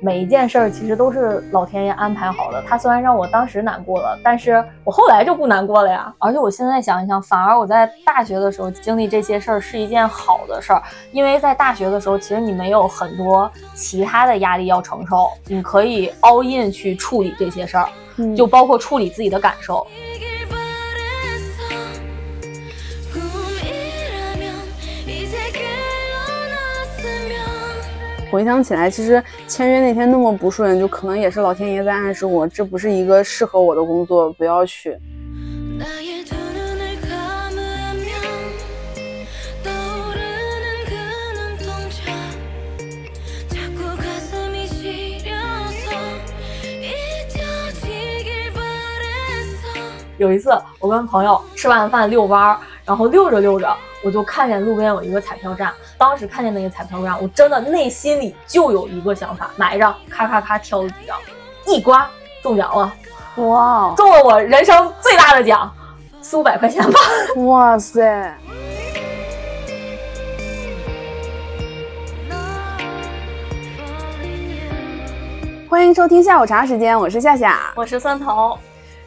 每一件事儿其实都是老天爷安排好的。他虽然让我当时难过了，但是我后来就不难过了呀。而且我现在想一想，反而我在大学的时候经历这些事儿是一件好的事儿，因为在大学的时候，其实你没有很多其他的压力要承受，你可以 all in 去处理这些事儿，就包括处理自己的感受。回想起来，其实签约那天那么不顺，就可能也是老天爷在暗示我，这不是一个适合我的工作，不要去。有一次，我跟朋友吃完饭遛弯儿，然后溜着溜着，我就看见路边有一个彩票站。当时看见那个彩票站，我真的内心里就有一个想法：买一张，咔咔咔挑了几张，一刮中奖了！哇，中了我人生最大的奖，四五百块钱吧！哇塞！欢迎收听下午茶时间，我是夏夏，我是三头。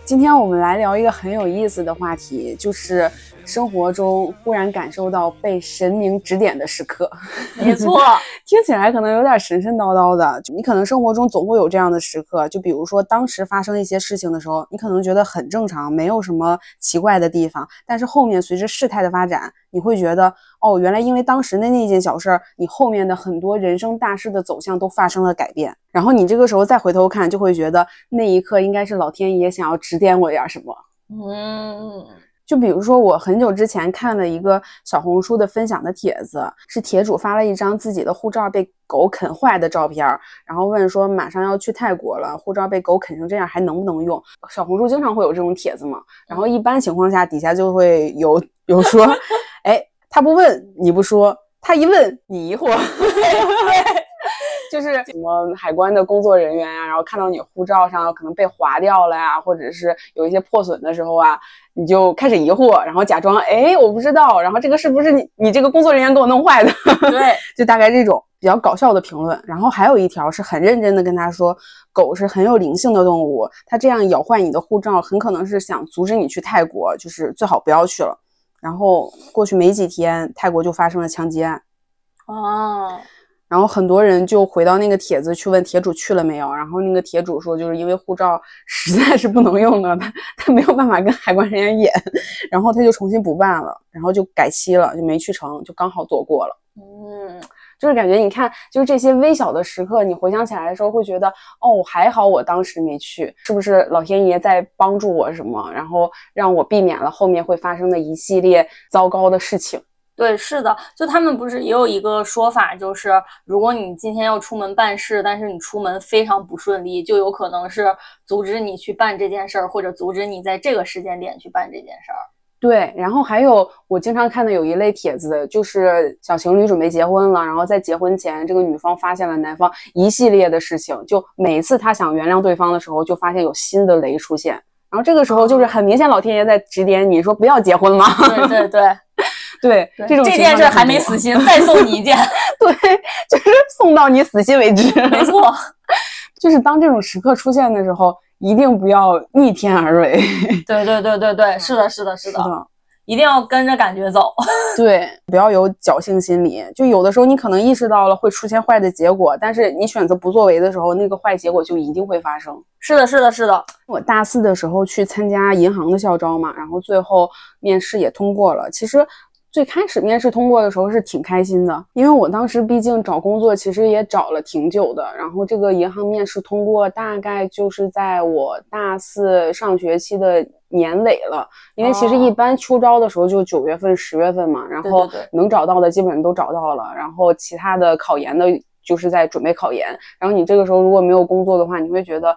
今天我们来聊一个很有意思的话题，就是生活中忽然感受到被神明指点的时刻。没错，听起来可能有点神神叨叨的。你可能生活中总会有这样的时刻，就比如说当时发生一些事情的时候，你可能觉得很正常，没有什么奇怪的地方。但是后面随着事态的发展，你会觉得，哦，原来因为当时的那件小事儿，你后面的很多人生大事的走向都发生了改变。然后你这个时候再回头看，就会觉得那一刻应该是老天爷想要指点我点什么。嗯，就比如说我很久之前看了一个小红书的分享的帖子，是帖主发了一张自己的护照被狗啃坏的照片，然后问说马上要去泰国了，护照被狗啃成这样还能不能用？小红书经常会有这种帖子嘛，然后一般情况下底下就会有有说，哎，他不问你不说，他一问你疑惑。就是什么海关的工作人员啊，然后看到你护照上可能被划掉了呀，或者是有一些破损的时候啊，你就开始疑惑，然后假装哎我不知道，然后这个是不是你你这个工作人员给我弄坏的？对，就大概这种比较搞笑的评论。然后还有一条是很认真的跟他说，狗是很有灵性的动物，它这样咬坏你的护照，很可能是想阻止你去泰国，就是最好不要去了。然后过去没几天，泰国就发生了枪击案。哦。然后很多人就回到那个帖子去问帖主去了没有，然后那个帖主说，就是因为护照实在是不能用了，他他没有办法跟海关人员演，然后他就重新补办了，然后就改期了，就没去成，就刚好躲过了。嗯，就是感觉你看，就是这些微小的时刻，你回想起来的时候会觉得，哦，还好我当时没去，是不是老天爷在帮助我什么，然后让我避免了后面会发生的一系列糟糕的事情。对，是的，就他们不是也有一个说法，就是如果你今天要出门办事，但是你出门非常不顺利，就有可能是阻止你去办这件事儿，或者阻止你在这个时间点去办这件事儿。对，然后还有我经常看的有一类帖子，就是小情侣准备结婚了，然后在结婚前，这个女方发现了男方一系列的事情，就每次她想原谅对方的时候，就发现有新的雷出现，然后这个时候就是很明显老天爷在指点你说不要结婚嘛。对对对。对，这种这件事还没死心，再送你一件。对，就是送到你死心为止。没 错，就是当这种时刻出现的时候，一定不要逆天而为。对对对对对，是的，是的，是的，一定要跟着感觉走。对，不要有侥幸心理。就有的时候你可能意识到了会出现坏的结果，但是你选择不作为的时候，那个坏结果就一定会发生。是的，是的，是的。我大四的时候去参加银行的校招嘛，然后最后面试也通过了。其实。最开始面试通过的时候是挺开心的，因为我当时毕竟找工作其实也找了挺久的，然后这个银行面试通过大概就是在我大四上学期的年尾了，因为其实一般秋招的时候就九月份、十月份嘛，然后能找到的基本上都找到了，然后其他的考研的就是在准备考研，然后你这个时候如果没有工作的话，你会觉得。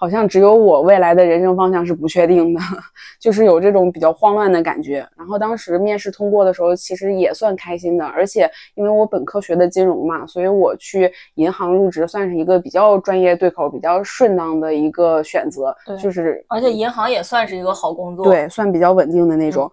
好像只有我未来的人生方向是不确定的，就是有这种比较慌乱的感觉。然后当时面试通过的时候，其实也算开心的，而且因为我本科学的金融嘛，所以我去银行入职算是一个比较专业对口、比较顺当的一个选择。对，就是而且银行也算是一个好工作，对，算比较稳定的那种。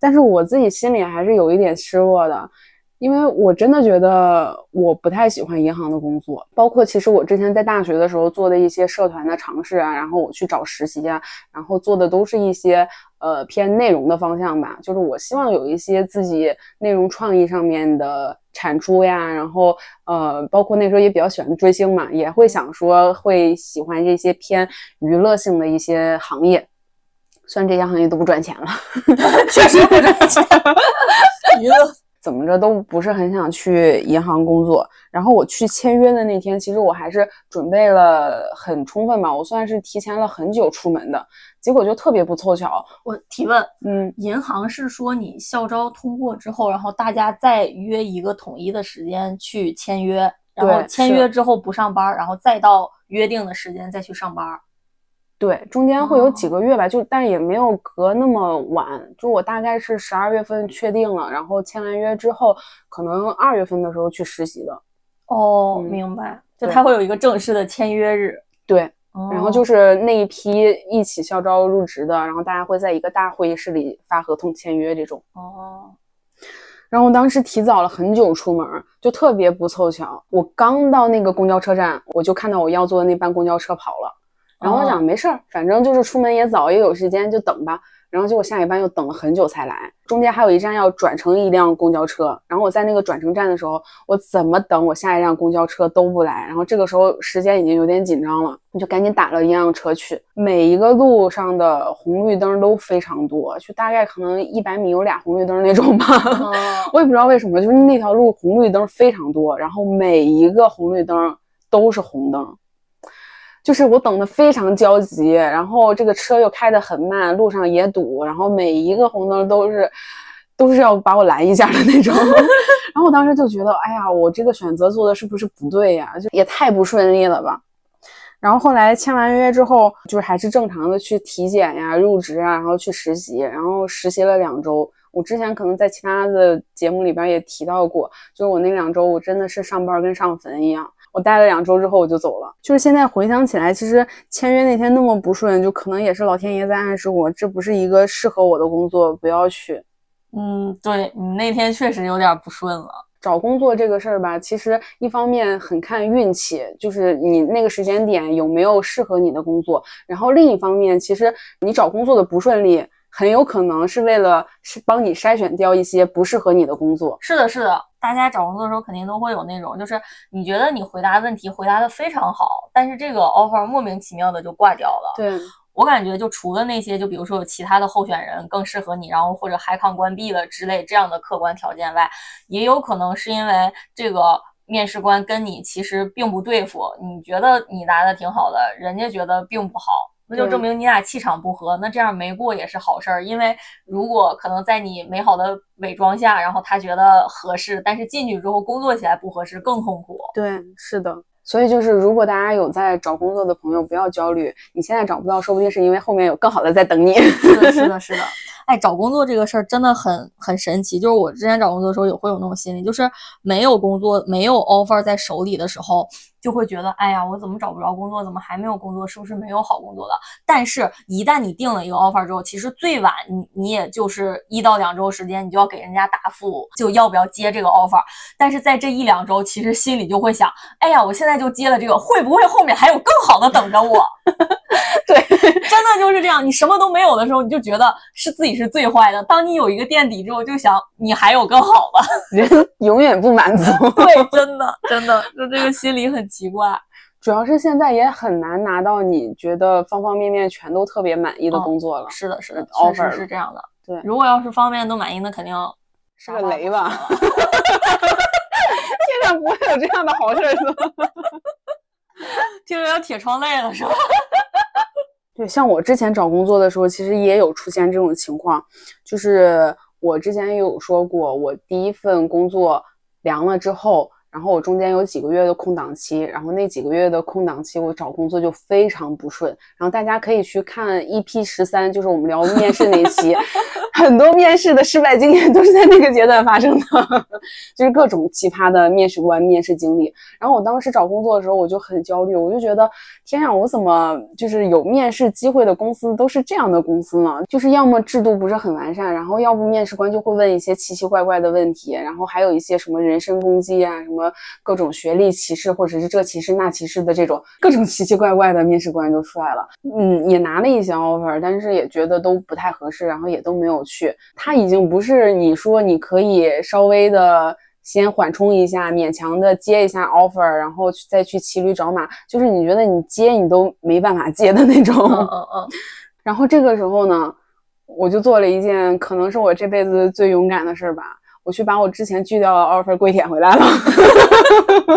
但是我自己心里还是有一点失落的。因为我真的觉得我不太喜欢银行的工作，包括其实我之前在大学的时候做的一些社团的尝试啊，然后我去找实习啊，然后做的都是一些呃偏内容的方向吧，就是我希望有一些自己内容创意上面的产出呀，然后呃包括那时候也比较喜欢追星嘛，也会想说会喜欢这些偏娱乐性的一些行业，虽然这些行业都不赚钱了，确实不赚钱，娱乐。怎么着都不是很想去银行工作，然后我去签约的那天，其实我还是准备了很充分吧，我算是提前了很久出门的，结果就特别不凑巧。我提问，嗯，银行是说你校招通过之后，然后大家再约一个统一的时间去签约，然后签约之后不上班，然后再到约定的时间再去上班。对，中间会有几个月吧，就但是也没有隔那么晚，就我大概是十二月份确定了，然后签完约之后，可能二月份的时候去实习的。哦，明白，就他会有一个正式的签约日。对，然后就是那一批一起校招入职的，然后大家会在一个大会议室里发合同签约这种。哦，然后我当时提早了很久出门，就特别不凑巧，我刚到那个公交车站，我就看到我要坐的那班公交车跑了。然后我想没事儿，反正就是出门也早，也有时间，就等吧。然后结果下一班又等了很久才来，中间还有一站要转乘一辆公交车。然后我在那个转乘站的时候，我怎么等我下一辆公交车都不来。然后这个时候时间已经有点紧张了，我就赶紧打了一辆车去。每一个路上的红绿灯都非常多，就大概可能一百米有俩红绿灯那种吧。我也不知道为什么，就是那条路红绿灯非常多，然后每一个红绿灯都是红灯。就是我等的非常焦急，然后这个车又开得很慢，路上也堵，然后每一个红灯都是都是要把我拦一下的那种。然后我当时就觉得，哎呀，我这个选择做的是不是不对呀？就也太不顺利了吧。然后后来签完约之后，就是还是正常的去体检呀、入职啊，然后去实习，然后实习了两周。我之前可能在其他的节目里边也提到过，就是我那两周我真的是上班跟上坟一样。我待了两周之后我就走了，就是现在回想起来，其实签约那天那么不顺，就可能也是老天爷在暗示我，这不是一个适合我的工作，不要去。嗯，对你那天确实有点不顺了。找工作这个事儿吧，其实一方面很看运气，就是你那个时间点有没有适合你的工作，然后另一方面，其实你找工作的不顺利。很有可能是为了是帮你筛选掉一些不适合你的工作。是的，是的，大家找工作的时候肯定都会有那种，就是你觉得你回答问题回答的非常好，但是这个 offer 莫名其妙的就挂掉了。对我感觉，就除了那些，就比如说有其他的候选人更适合你，然后或者海康关闭了之类这样的客观条件外，也有可能是因为这个面试官跟你其实并不对付，你觉得你答的挺好的，人家觉得并不好。那就证明你俩气场不合，那这样没过也是好事儿。因为如果可能在你美好的伪装下，然后他觉得合适，但是进去之后工作起来不合适，更痛苦。对，是的。所以就是，如果大家有在找工作的朋友，不要焦虑。你现在找不到，说不定是因为后面有更好的在等你。是的，是的，是的。哎，找工作这个事儿真的很很神奇。就是我之前找工作的时候也会有那种心理，就是没有工作、没有 offer 在手里的时候。就会觉得，哎呀，我怎么找不着工作？怎么还没有工作？是不是没有好工作的？但是，一旦你定了一个 offer 之后，其实最晚你你也就是一到两周时间，你就要给人家答复，就要不要接这个 offer。但是在这一两周，其实心里就会想，哎呀，我现在就接了这个，会不会后面还有更好的等着我？对，真的就是这样。你什么都没有的时候，你就觉得是自己是最坏的。当你有一个垫底之后，就想你还有更好的。人 永远不满足。对，真的，真的，就这个心理很奇怪。主要是现在也很难拿到你觉得方方面面全都特别满意的工作了。是的，是的，确实是这样的。对，如果要是方面都满意，那肯定是个雷吧。天上不会有这样的好事儿 听着有铁窗泪了，是吧？对，像我之前找工作的时候，其实也有出现这种情况，就是我之前也有说过，我第一份工作凉了之后，然后我中间有几个月的空档期，然后那几个月的空档期我找工作就非常不顺。然后大家可以去看 EP 十三，就是我们聊面试那期，很多面试的失败经验都是在那个阶段发生的，就是各种奇葩的面试官面试经历。然后我当时找工作的时候我就很焦虑，我就觉得天呀，我怎么就是有面试机会的公司都是这样的公司呢？就是要么制度不是很完善，然后要不面试官就会问一些奇奇怪怪的问题，然后还有一些什么人身攻击啊什么。什么各种学历歧视，或者是这歧视那歧视的这种 各种奇奇怪怪的面试官就出来了。嗯，也拿了一些 offer，但是也觉得都不太合适，然后也都没有去。他已经不是你说你可以稍微的先缓冲一下，勉强的接一下 offer，然后再去骑驴找马，就是你觉得你接你都没办法接的那种。嗯嗯嗯。然后这个时候呢，我就做了一件可能是我这辈子最勇敢的事吧。我去把我之前拒掉的 offer 跪舔回来了，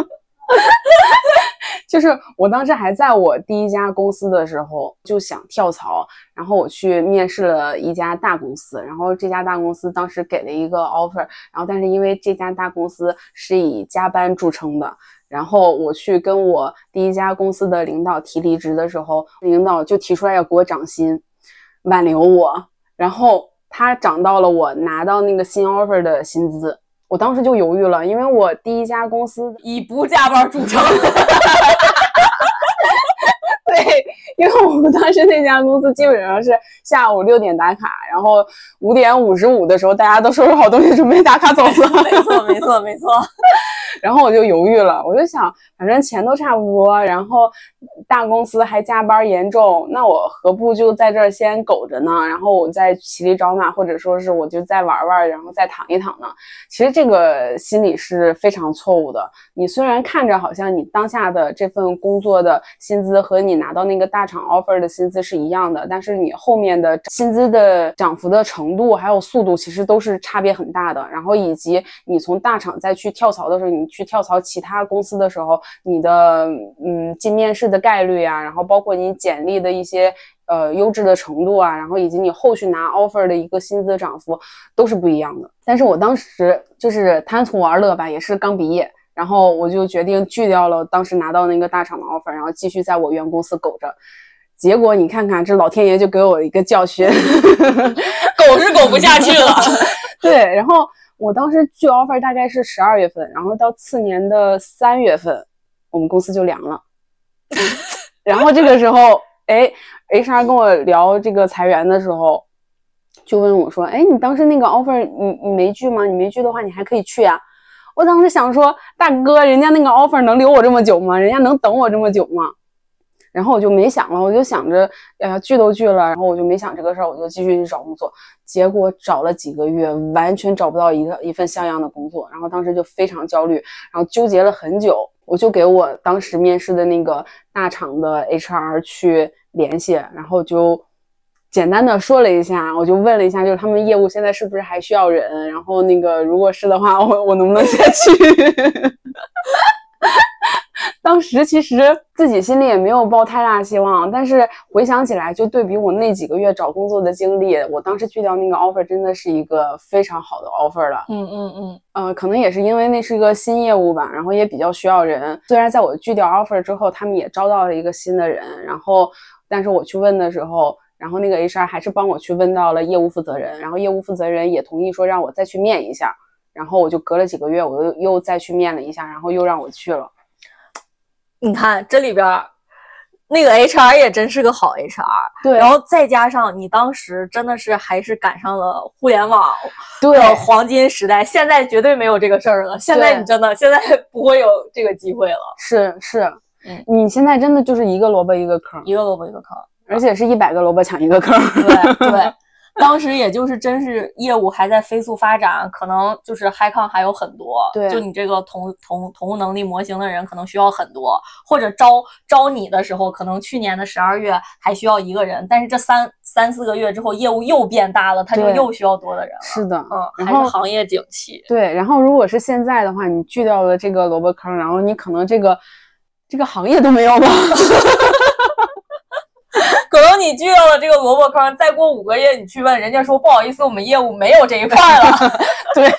就是我当时还在我第一家公司的时候就想跳槽，然后我去面试了一家大公司，然后这家大公司当时给了一个 offer，然后但是因为这家大公司是以加班著称的，然后我去跟我第一家公司的领导提离职的时候，领导就提出来要给我涨薪，挽留我，然后。他涨到了我拿到那个新 offer 的薪资，我当时就犹豫了，因为我第一家公司以不加班著称。对，因为我们当时那家公司基本上是下午六点打卡，然后五点五十五的时候，大家都收拾好东西准备打卡走了。没错，没错，没错。然后我就犹豫了，我就想，反正钱都差不多，然后大公司还加班严重，那我何不就在这儿先苟着呢？然后我再骑驴找马，或者说是我就再玩玩，然后再躺一躺呢？其实这个心理是非常错误的。你虽然看着好像你当下的这份工作的薪资和你拿到那个大厂 offer 的薪资是一样的，但是你后面的薪资的涨幅的程度还有速度，其实都是差别很大的。然后以及你从大厂再去跳槽的时候，你去跳槽其他公司的时候，你的嗯进面试的概率啊，然后包括你简历的一些呃优质的程度啊，然后以及你后续拿 offer 的一个薪资涨幅都是不一样的。但是我当时就是贪图玩乐吧，也是刚毕业，然后我就决定拒掉了当时拿到那个大厂的 offer，然后继续在我原公司苟着。结果你看看，这老天爷就给我一个教训，苟是苟不下去了。对，然后。我当时拒 offer 大概是十二月份，然后到次年的三月份，我们公司就凉了。然后这个时候，哎，HR 跟我聊这个裁员的时候，就问我说：“哎，你当时那个 offer 你你没拒吗？你没拒的话，你还可以去啊。”我当时想说：“大哥，人家那个 offer 能留我这么久吗？人家能等我这么久吗？”然后我就没想了，我就想着，哎呀，拒都拒了，然后我就没想这个事儿，我就继续去找工作。结果找了几个月，完全找不到一个一份像样的工作，然后当时就非常焦虑，然后纠结了很久。我就给我当时面试的那个大厂的 HR 去联系，然后就简单的说了一下，我就问了一下，就是他们业务现在是不是还需要人？然后那个如果是的话，我我能不能再去？当时其实自己心里也没有抱太大希望，但是回想起来，就对比我那几个月找工作的经历，我当时拒掉那个 offer 真的是一个非常好的 offer 了。嗯嗯嗯，呃，可能也是因为那是一个新业务吧，然后也比较需要人。虽然在我拒掉 offer 之后，他们也招到了一个新的人，然后，但是我去问的时候，然后那个 HR 还是帮我去问到了业务负责人，然后业务负责人也同意说让我再去面一下，然后我就隔了几个月，我又又再去面了一下，然后又让我去了。你看这里边，那个 HR 也真是个好 HR，对。然后再加上你当时真的是还是赶上了互联网的黄金时代，现在绝对没有这个事儿了。现在你真的现在 不会有这个机会了。是是，嗯，你现在真的就是一个萝卜一个坑，一个萝卜一个坑，而且是一百个萝卜抢一个坑。对对。当时也就是真是业务还在飞速发展，可能就是嗨康还有很多，对，就你这个同同同能力模型的人可能需要很多，或者招招你的时候，可能去年的十二月还需要一个人，但是这三三四个月之后业务又变大了，他就又需要多的人了。是的，嗯，还是行业景气。对，然后如果是现在的话，你锯掉了这个萝卜坑，然后你可能这个这个行业都没有了。可能你遇到了这个萝卜坑，再过五个月你去问人家说不好意思，我们业务没有这一块了。对，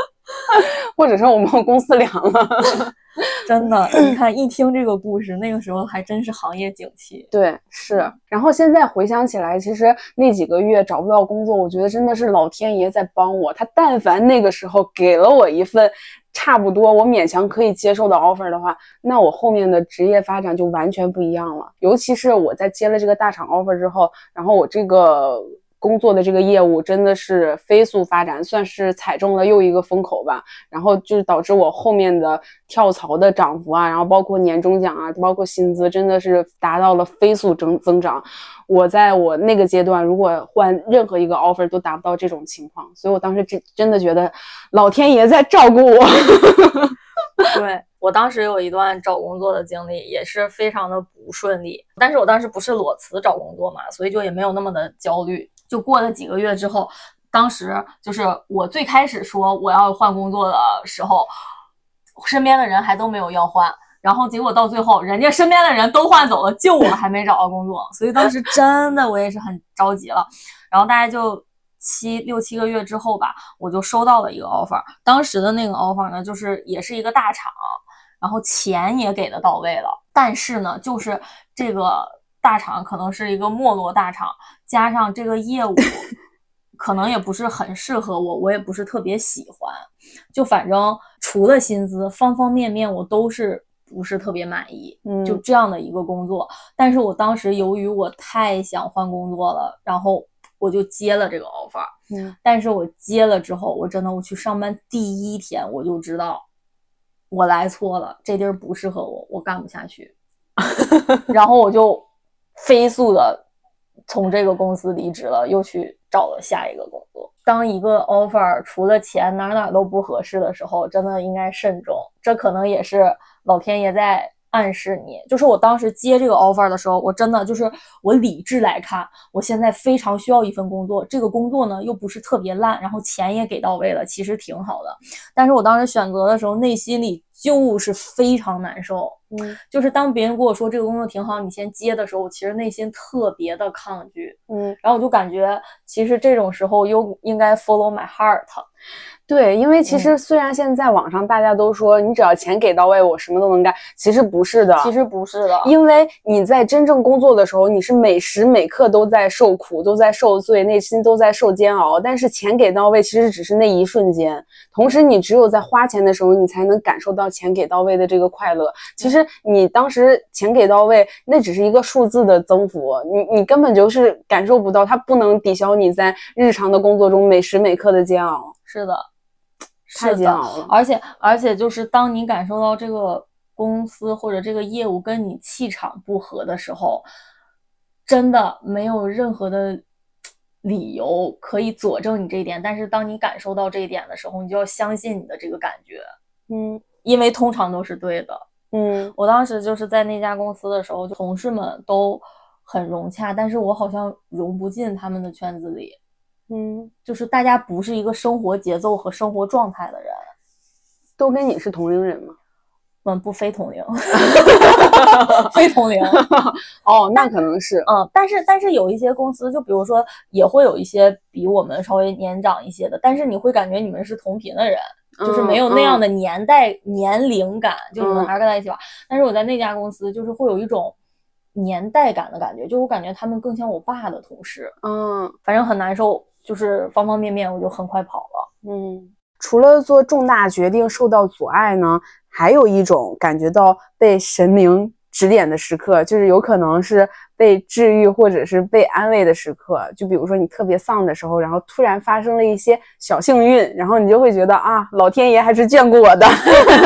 或者是我们公司凉了。真的，你看一听这个故事，那个时候还真是行业景气。对，是。然后现在回想起来，其实那几个月找不到工作，我觉得真的是老天爷在帮我。他但凡那个时候给了我一份差不多我勉强可以接受的 offer 的话，那我后面的职业发展就完全不一样了。尤其是我在接了这个大厂 offer 之后，然后我这个。工作的这个业务真的是飞速发展，算是踩中了又一个风口吧。然后就导致我后面的跳槽的涨幅啊，然后包括年终奖啊，包括薪资，真的是达到了飞速增增长。我在我那个阶段，如果换任何一个 offer 都达不到这种情况，所以我当时真真的觉得老天爷在照顾我。对我当时有一段找工作的经历，也是非常的不顺利。但是我当时不是裸辞找工作嘛，所以就也没有那么的焦虑。就过了几个月之后，当时就是我最开始说我要换工作的时候，身边的人还都没有要换，然后结果到最后，人家身边的人都换走了，就我还没找到工作，所以当时真的我也是很着急了。然后大家就七六七个月之后吧，我就收到了一个 offer，当时的那个 offer 呢，就是也是一个大厂，然后钱也给的到位了，但是呢，就是这个。大厂可能是一个没落大厂，加上这个业务可能也不是很适合我，我也不是特别喜欢。就反正除了薪资，方方面面我都是不是特别满意。嗯，就这样的一个工作，但是我当时由于我太想换工作了，然后我就接了这个 offer。嗯，但是我接了之后，我真的我去上班第一天我就知道我来错了，这地儿不适合我，我干不下去。然后我就。飞速的从这个公司离职了，又去找了下一个工作。当一个 offer 除了钱哪哪都不合适的时候，真的应该慎重。这可能也是老天爷在。暗示你，就是我当时接这个 offer 的时候，我真的就是我理智来看，我现在非常需要一份工作，这个工作呢又不是特别烂，然后钱也给到位了，其实挺好的。但是我当时选择的时候，内心里就是非常难受。嗯，就是当别人跟我说这个工作挺好，你先接的时候，我其实内心特别的抗拒。嗯，然后我就感觉，其实这种时候又应该 follow my heart。对，因为其实虽然现在网上大家都说你只要钱给到位，我什么都能干，其实不是的，其实不是的，因为你在真正工作的时候，你是每时每刻都在受苦，都在受罪，内心都在受煎熬。但是钱给到位，其实只是那一瞬间。同时，你只有在花钱的时候，你才能感受到钱给到位的这个快乐。其实你当时钱给到位，那只是一个数字的增幅，你你根本就是感受不到，它不能抵消你在日常的工作中每时每刻的煎熬。是的。太煎熬了，而且而且就是当你感受到这个公司或者这个业务跟你气场不合的时候，真的没有任何的理由可以佐证你这一点。但是当你感受到这一点的时候，你就要相信你的这个感觉，嗯，因为通常都是对的，嗯。我当时就是在那家公司的时候，同事们都很融洽，但是我好像融不进他们的圈子里。嗯，就是大家不是一个生活节奏和生活状态的人，都跟你是同龄人吗？嗯，不非同龄，非同龄。哦，那可能是。嗯，但是但是有一些公司，就比如说也会有一些比我们稍微年长一些的，但是你会感觉你们是同频的人，就是没有那样的年代年龄感，就你们还是在一起玩。但是我在那家公司，就是会有一种年代感的感觉，就我感觉他们更像我爸的同事。嗯，反正很难受。就是方方面面，我就很快跑了。嗯，除了做重大决定受到阻碍呢，还有一种感觉到被神明指点的时刻，就是有可能是被治愈或者是被安慰的时刻。就比如说你特别丧的时候，然后突然发生了一些小幸运，然后你就会觉得啊，老天爷还是眷顾我的。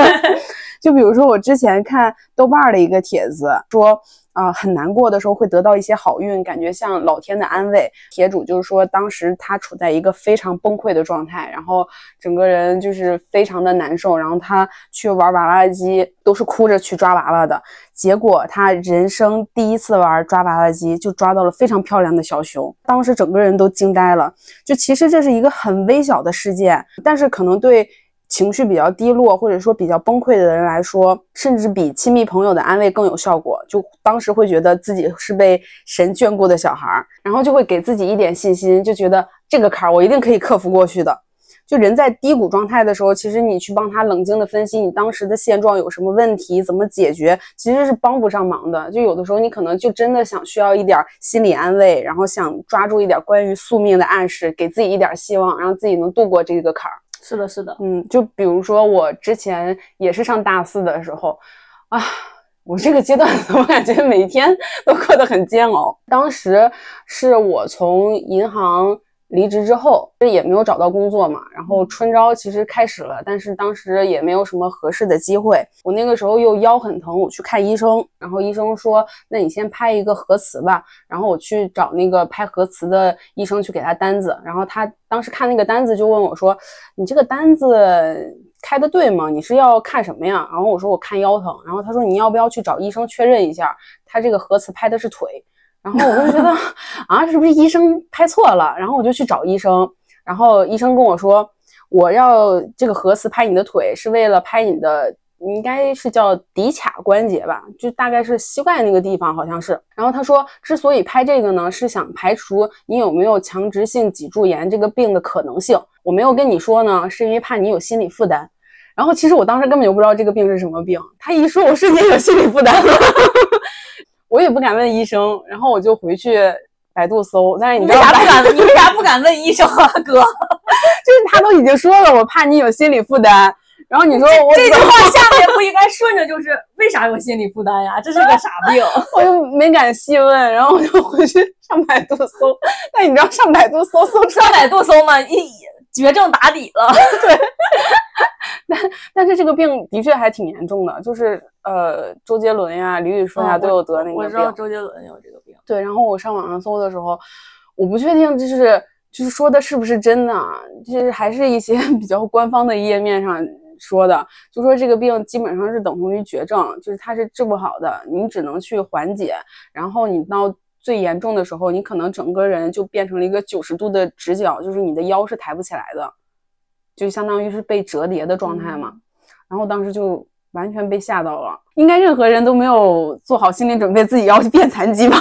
就比如说我之前看豆瓣的一个帖子说。啊，很难过的时候会得到一些好运，感觉像老天的安慰。铁主就是说，当时他处在一个非常崩溃的状态，然后整个人就是非常的难受，然后他去玩娃娃机都是哭着去抓娃娃的，结果他人生第一次玩抓娃娃机就抓到了非常漂亮的小熊，当时整个人都惊呆了。就其实这是一个很微小的事件，但是可能对。情绪比较低落，或者说比较崩溃的人来说，甚至比亲密朋友的安慰更有效果。就当时会觉得自己是被神眷顾的小孩，然后就会给自己一点信心，就觉得这个坎儿我一定可以克服过去的。就人在低谷状态的时候，其实你去帮他冷静的分析你当时的现状有什么问题，怎么解决，其实是帮不上忙的。就有的时候你可能就真的想需要一点心理安慰，然后想抓住一点关于宿命的暗示，给自己一点希望，让自己能度过这个坎儿。是的，是的，嗯，就比如说我之前也是上大四的时候，啊，我这个阶段 我感觉每天都过得很煎熬。当时是我从银行。离职之后，这也没有找到工作嘛。然后春招其实开始了，但是当时也没有什么合适的机会。我那个时候又腰很疼，我去看医生，然后医生说：“那你先拍一个核磁吧。”然后我去找那个拍核磁的医生去给他单子。然后他当时看那个单子就问我说：“你这个单子开的对吗？你是要看什么呀？”然后我说：“我看腰疼。”然后他说：“你要不要去找医生确认一下？他这个核磁拍的是腿。”然后我就觉得啊，是不是医生拍错了？然后我就去找医生，然后医生跟我说，我要这个核磁拍你的腿，是为了拍你的，应该是叫骶髂关节吧，就大概是膝盖那个地方，好像是。然后他说，之所以拍这个呢，是想排除你有没有强直性脊柱炎这个病的可能性。我没有跟你说呢，是因为怕你有心理负担。然后其实我当时根本就不知道这个病是什么病，他一说，我瞬间有心理负担了。我也不敢问医生，然后我就回去百度搜。但是你为啥不敢？你为啥不敢问医生啊，哥？就是他都已经说了，我怕你有心理负担。然后你说我这句话下面不应该顺着就是为啥有心理负担呀？这是个啥病？我就没敢细问，然后我就回去上百度搜。但你知道上百度搜搜上百度搜吗？一绝症打底了。对。但但是这个病的确还挺严重的，就是呃，周杰伦呀、李宇春呀都有得那个病。我知道周杰伦有这个病。对，然后我上网上搜的时候，我不确定就是就是说的是不是真的，就是还是一些 比较官方的页面上说的，就说这个病基本上是等同于绝症，就是它是治不好的，你只能去缓解，然后你到最严重的时候，你可能整个人就变成了一个九十度的直角，就是你的腰是抬不起来的。就相当于是被折叠的状态嘛，然后当时就完全被吓到了。应该任何人都没有做好心理准备，自己要变残疾吧。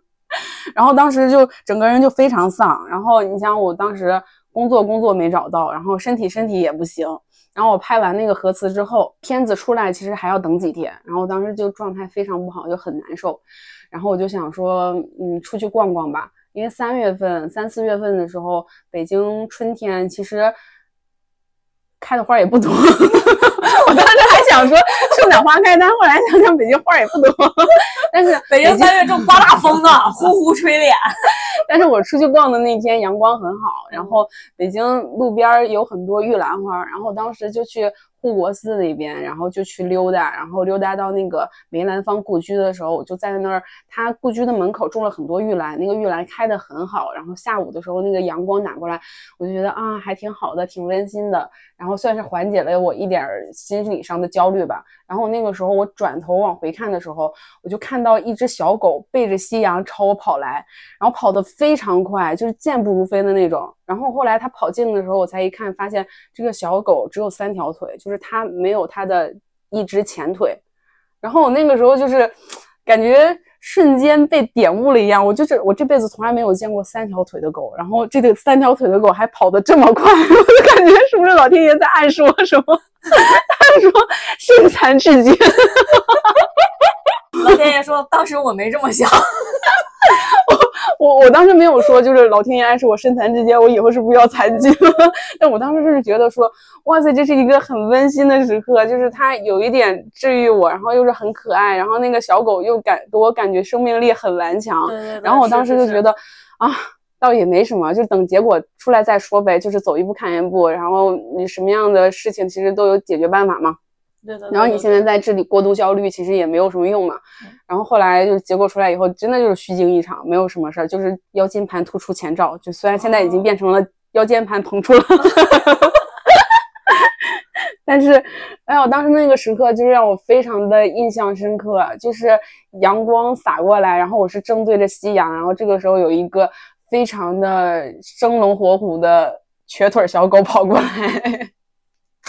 然后当时就整个人就非常丧。然后你想，我当时工作工作没找到，然后身体身体也不行。然后我拍完那个核磁之后，片子出来其实还要等几天。然后当时就状态非常不好，就很难受。然后我就想说，嗯，出去逛逛吧。因为三月份、三四月份的时候，北京春天其实。开的花也不多，我当时还想说春暖花开，但后来想想北京花也不多。但是 北京三月正刮大风呢，呼呼吹脸。但是我出去逛的那天阳光很好，然后北京路边有很多玉兰花，然后当时就去。护国寺那边，然后就去溜达，然后溜达到那个梅兰芳故居的时候，我就在那儿。他故居的门口种了很多玉兰，那个玉兰开的很好。然后下午的时候，那个阳光打过来，我就觉得啊，还挺好的，挺温馨的。然后算是缓解了我一点心理上的焦虑吧。然后那个时候，我转头往回看的时候，我就看到一只小狗背着夕阳朝我跑来，然后跑得非常快，就是健步如飞的那种。然后后来它跑近的时候，我才一看，发现这个小狗只有三条腿，就是它没有它的一只前腿。然后我那个时候就是感觉瞬间被点悟了一样，我就是我这辈子从来没有见过三条腿的狗，然后这个三条腿的狗还跑得这么快，我就感觉是不是老天爷在暗示我什么？他说身残志坚。老天爷说，当时我没这么想。我我我当时没有说，就是老天爷暗示我身残志坚，我以后是不是要残疾了？但我当时就是觉得说，哇塞，这是一个很温馨的时刻，就是它有一点治愈我，然后又是很可爱，然后那个小狗又感给我感觉生命力很顽强。然后我当时就觉得，啊，倒也没什么，就等结果出来再说呗，就是走一步看一步，然后你什么样的事情其实都有解决办法嘛。然后你现在在这里过度焦虑，其实也没有什么用嘛。然后后来就结果出来以后，真的就是虚惊一场，没有什么事儿，就是腰间盘突出前兆。就虽然现在已经变成了腰间盘膨出了 但是，哎呀，当时那个时刻就是让我非常的印象深刻，就是阳光洒过来，然后我是正对着夕阳，然后这个时候有一个非常的生龙活虎的瘸腿小狗跑过来。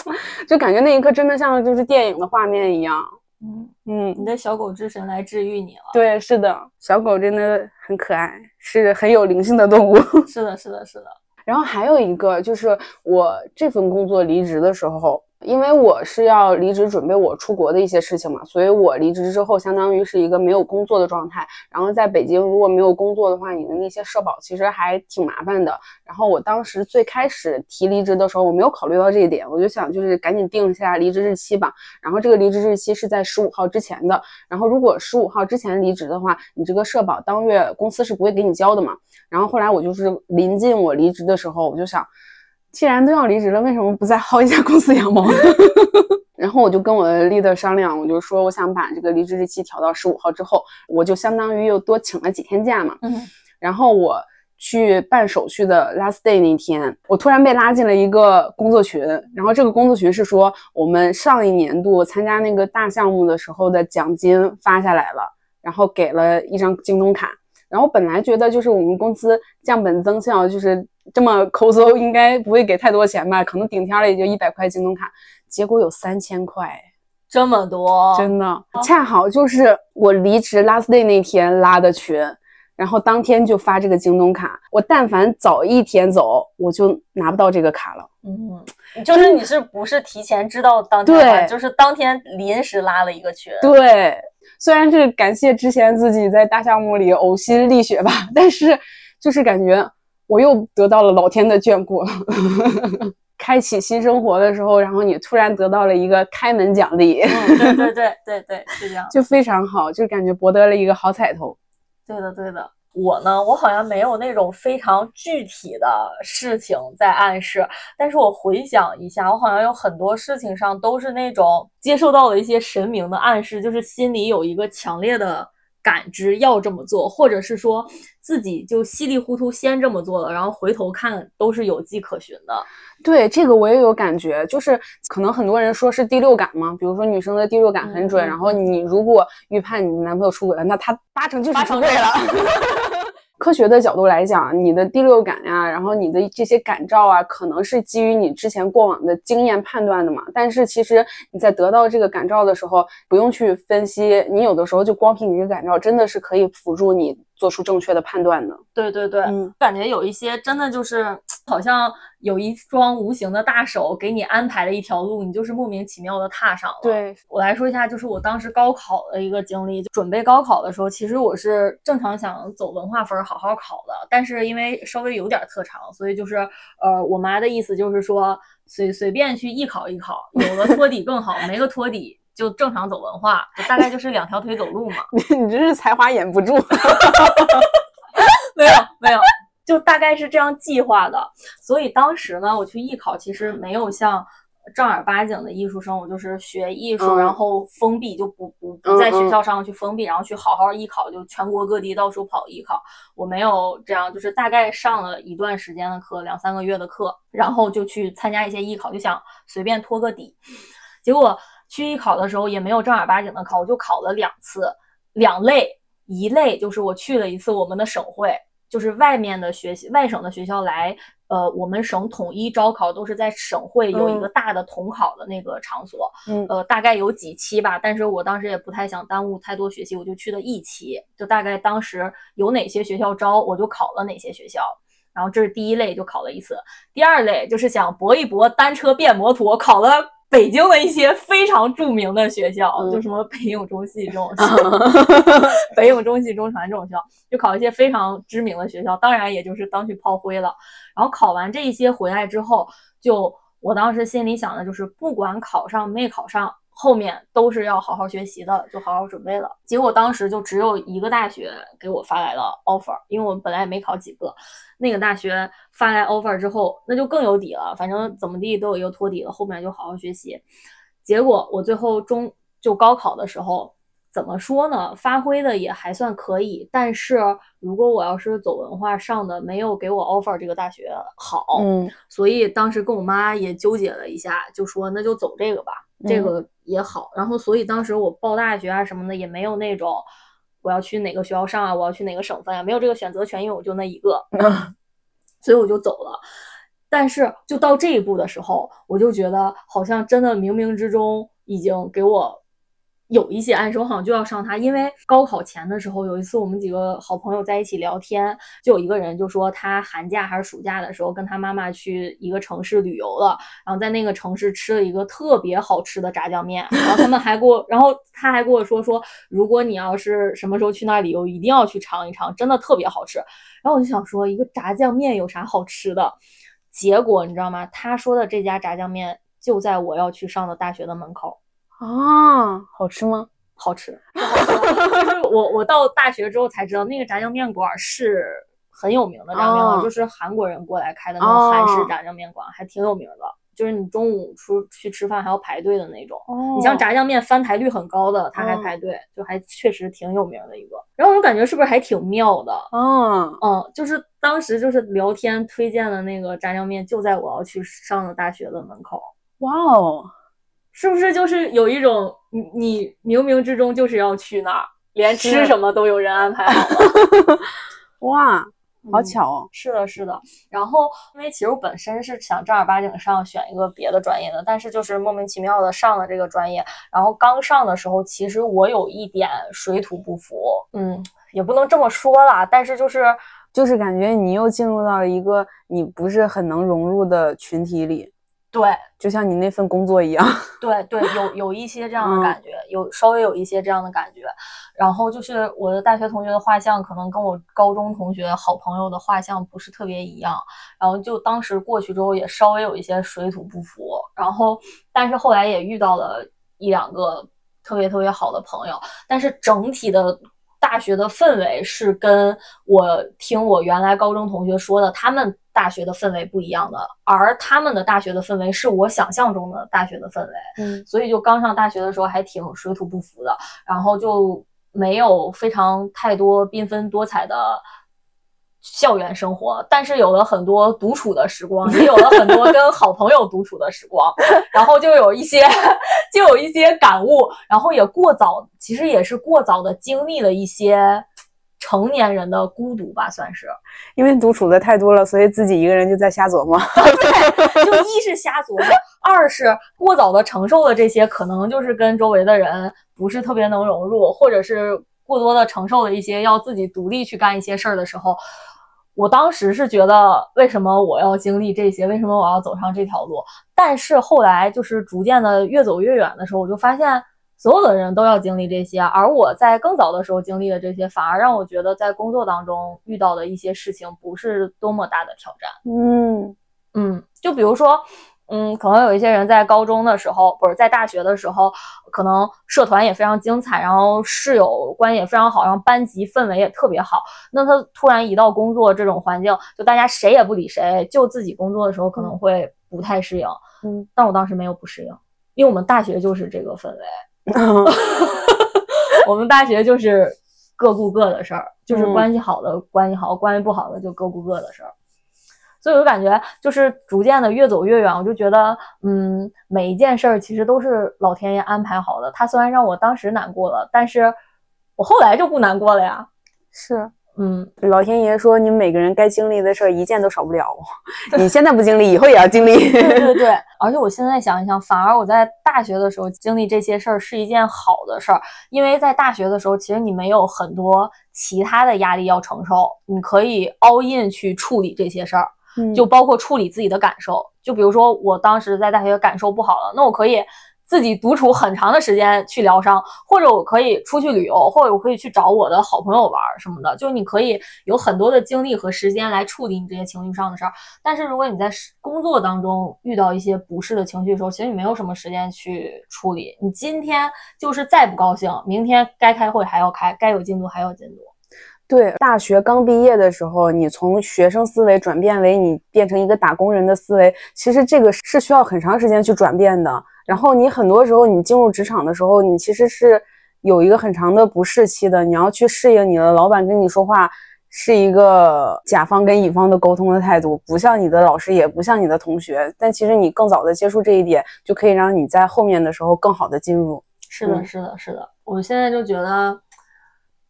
就感觉那一刻真的像就是电影的画面一样，嗯嗯，你的小狗之神来治愈你了。对，是的，小狗真的很可爱，是很有灵性的动物。是的，是的，是的。然后还有一个就是我这份工作离职的时候。因为我是要离职准备我出国的一些事情嘛，所以我离职之后相当于是一个没有工作的状态。然后在北京如果没有工作的话，你的那些社保其实还挺麻烦的。然后我当时最开始提离职的时候，我没有考虑到这一点，我就想就是赶紧定一下离职日期吧。然后这个离职日期是在十五号之前的。然后如果十五号之前离职的话，你这个社保当月公司是不会给你交的嘛。然后后来我就是临近我离职的时候，我就想。既然都要离职了，为什么不再薅一下公司羊毛呢？然后我就跟我的 leader 商量，我就说我想把这个离职日期调到十五号之后，我就相当于又多请了几天假嘛。嗯。然后我去办手续的 last day 那天，我突然被拉进了一个工作群，然后这个工作群是说我们上一年度参加那个大项目的时候的奖金发下来了，然后给了一张京东卡。然后本来觉得就是我们公司降本增效，就是这么抠搜，应该不会给太多钱吧？可能顶天了也就一百块京东卡，结果有三千块，这么多，真的，恰好就是我离职 last day 那天拉的群，然后当天就发这个京东卡。我但凡早一天走，我就拿不到这个卡了。嗯，就是你是不是提前知道当天？对，就是当天临时拉了一个群。对。虽然是感谢之前自己在大项目里呕心沥血吧，但是就是感觉我又得到了老天的眷顾。开启新生活的时候，然后你突然得到了一个开门奖励，对对对对对，是这样，就非常好，就感觉博得了一个好彩头。对的对的。我呢，我好像没有那种非常具体的事情在暗示，但是我回想一下，我好像有很多事情上都是那种接受到了一些神明的暗示，就是心里有一个强烈的感知要这么做，或者是说自己就稀里糊涂先这么做了，然后回头看都是有迹可循的。对这个我也有感觉，就是可能很多人说是第六感嘛，比如说女生的第六感很准，然后你如果预判你男朋友出轨了，那他八成就是出轨了。科学的角度来讲，你的第六感呀，然后你的这些感召啊，可能是基于你之前过往的经验判断的嘛。但是其实你在得到这个感召的时候，不用去分析，你有的时候就光凭你的感召，真的是可以辅助你。做出正确的判断的，对对对，感觉有一些真的就是好像有一双无形的大手给你安排了一条路，你就是莫名其妙的踏上了。对我来说一下，就是我当时高考的一个经历，准备高考的时候，其实我是正常想走文化分好好考的，但是因为稍微有点特长，所以就是呃，我妈的意思就是说随随便去艺考一考，有了托底更好，没个托底。就正常走文化，大概就是两条腿走路嘛。你你这是才华掩不住，没 有没有，就大概是这样计划的。所以当时呢，我去艺考，其实没有像正儿八经的艺术生，我就是学艺术，然后封闭就不不不在学校上去封闭，然后去好好艺考，就全国各地到处跑艺考。我没有这样，就是大概上了一段时间的课，两三个月的课，然后就去参加一些艺考，就想随便托个底，结果。去艺考的时候也没有正儿八经的考，我就考了两次，两类，一类就是我去了一次我们的省会，就是外面的学习外省的学校来，呃，我们省统一招考都是在省会有一个大的统考的那个场所，嗯，呃，大概有几期吧，但是我当时也不太想耽误太多学习，我就去了一期，就大概当时有哪些学校招，我就考了哪些学校，然后这是第一类就考了一次，第二类就是想搏一搏单车变摩托，考了。北京的一些非常著名的学校，就什么北影中戏这种，北影中戏中传这种学校，就考一些非常知名的学校，当然也就是当去炮灰了。然后考完这一些回来之后，就我当时心里想的就是，不管考上没考上。后面都是要好好学习的，就好好准备了。结果当时就只有一个大学给我发来了 offer，因为我们本来也没考几个。那个大学发来 offer 之后，那就更有底了，反正怎么地都有一个托底了。后面就好好学习。结果我最后中就高考的时候，怎么说呢？发挥的也还算可以。但是如果我要是走文化上的，没有给我 offer 这个大学好。嗯。所以当时跟我妈也纠结了一下，就说那就走这个吧。这个。也好，然后所以当时我报大学啊什么的也没有那种我要去哪个学校上啊，我要去哪个省份啊，没有这个选择权，因为我就那一个，所以我就走了。但是就到这一步的时候，我就觉得好像真的冥冥之中已经给我有一些暗示，我好像就要上它，因为高考前的时候，有一次我们几个好朋友在一起聊天，就有一个人就说他寒假还是暑假的时候跟他妈妈去一个城市旅游了，然后在那个城市吃了一个特别好吃的炸酱面，然后他们还给我，然后他还跟我说说，如果你要是什么时候去那儿旅游，一定要去尝一尝，真的特别好吃。然后我就想说，一个炸酱面有啥好吃的？结果你知道吗？他说的这家炸酱面就在我要去上的大学的门口。啊，好吃吗？好吃，就是我我到大学之后才知道，那个炸酱面馆是很有名的炸酱面馆，就是韩国人过来开的那种韩式炸酱面馆，还挺有名的。就是你中午出去吃饭还要排队的那种。你像炸酱面翻台率很高的，他还排队，就还确实挺有名的一个。然后我就感觉是不是还挺妙的？嗯嗯，就是当时就是聊天推荐的那个炸酱面，就在我要去上的大学的门口。哇哦！是不是就是有一种你你冥冥之中就是要去那儿，连吃什么都有人安排好了？哇，好巧哦！是的，是的。然后因为其实我本身是想正儿八经上选一个别的专业的，但是就是莫名其妙的上了这个专业。然后刚上的时候，其实我有一点水土不服，嗯，也不能这么说啦，但是就是就是感觉你又进入到了一个你不是很能融入的群体里。对，就像你那份工作一样。对对，有有一些这样的感觉，有稍微有一些这样的感觉。然后就是我的大学同学的画像，可能跟我高中同学好朋友的画像不是特别一样。然后就当时过去之后，也稍微有一些水土不服。然后，但是后来也遇到了一两个特别特别好的朋友。但是整体的大学的氛围是跟我听我原来高中同学说的，他们。大学的氛围不一样的，而他们的大学的氛围是我想象中的大学的氛围，嗯，所以就刚上大学的时候还挺水土不服的，然后就没有非常太多缤纷多彩的校园生活，但是有了很多独处的时光，也有了很多跟好朋友独处的时光，然后就有一些 就有一些感悟，然后也过早，其实也是过早的经历了一些。成年人的孤独吧，算是，因为独处的太多了，所以自己一个人就在瞎琢磨。对，就一是瞎琢磨，二是过早的承受了这些，可能就是跟周围的人不是特别能融入，或者是过多的承受了一些要自己独立去干一些事儿的时候，我当时是觉得，为什么我要经历这些？为什么我要走上这条路？但是后来就是逐渐的越走越远的时候，我就发现。所有的人都要经历这些，而我在更早的时候经历的这些，反而让我觉得在工作当中遇到的一些事情不是多么大的挑战。嗯嗯，就比如说，嗯，可能有一些人在高中的时候，不是在大学的时候，可能社团也非常精彩，然后室友关系也非常好，然后班级氛围也特别好。那他突然一到工作这种环境，就大家谁也不理谁，就自己工作的时候可能会不太适应。嗯，但我当时没有不适应，因为我们大学就是这个氛围。我们大学就是各顾各的事儿，就是关系好的关系好，关系不好的就各顾各的事儿。所以我感觉就是逐渐的越走越远，我就觉得，嗯，每一件事儿其实都是老天爷安排好的。他虽然让我当时难过了，但是我后来就不难过了呀。是。嗯，老天爷说，你们每个人该经历的事儿一件都少不了。你现在不经历，以后也要经历。对对对，而且我现在想一想，反而我在大学的时候经历这些事儿是一件好的事儿，因为在大学的时候，其实你没有很多其他的压力要承受，你可以 all in 去处理这些事儿，就包括处理自己的感受。就比如说，我当时在大学感受不好了，那我可以。自己独处很长的时间去疗伤，或者我可以出去旅游，或者我可以去找我的好朋友玩什么的。就你可以有很多的精力和时间来处理你这些情绪上的事儿。但是如果你在工作当中遇到一些不适的情绪的时候，其实你没有什么时间去处理。你今天就是再不高兴，明天该开会还要开，该有进度还要进度。对，大学刚毕业的时候，你从学生思维转变为你变成一个打工人的思维，其实这个是需要很长时间去转变的。然后你很多时候，你进入职场的时候，你其实是有一个很长的不适期的。你要去适应你的老板跟你说话是一个甲方跟乙方的沟通的态度，不像你的老师，也不像你的同学。但其实你更早的接触这一点，就可以让你在后面的时候更好的进入。是的，是的，是的。我现在就觉得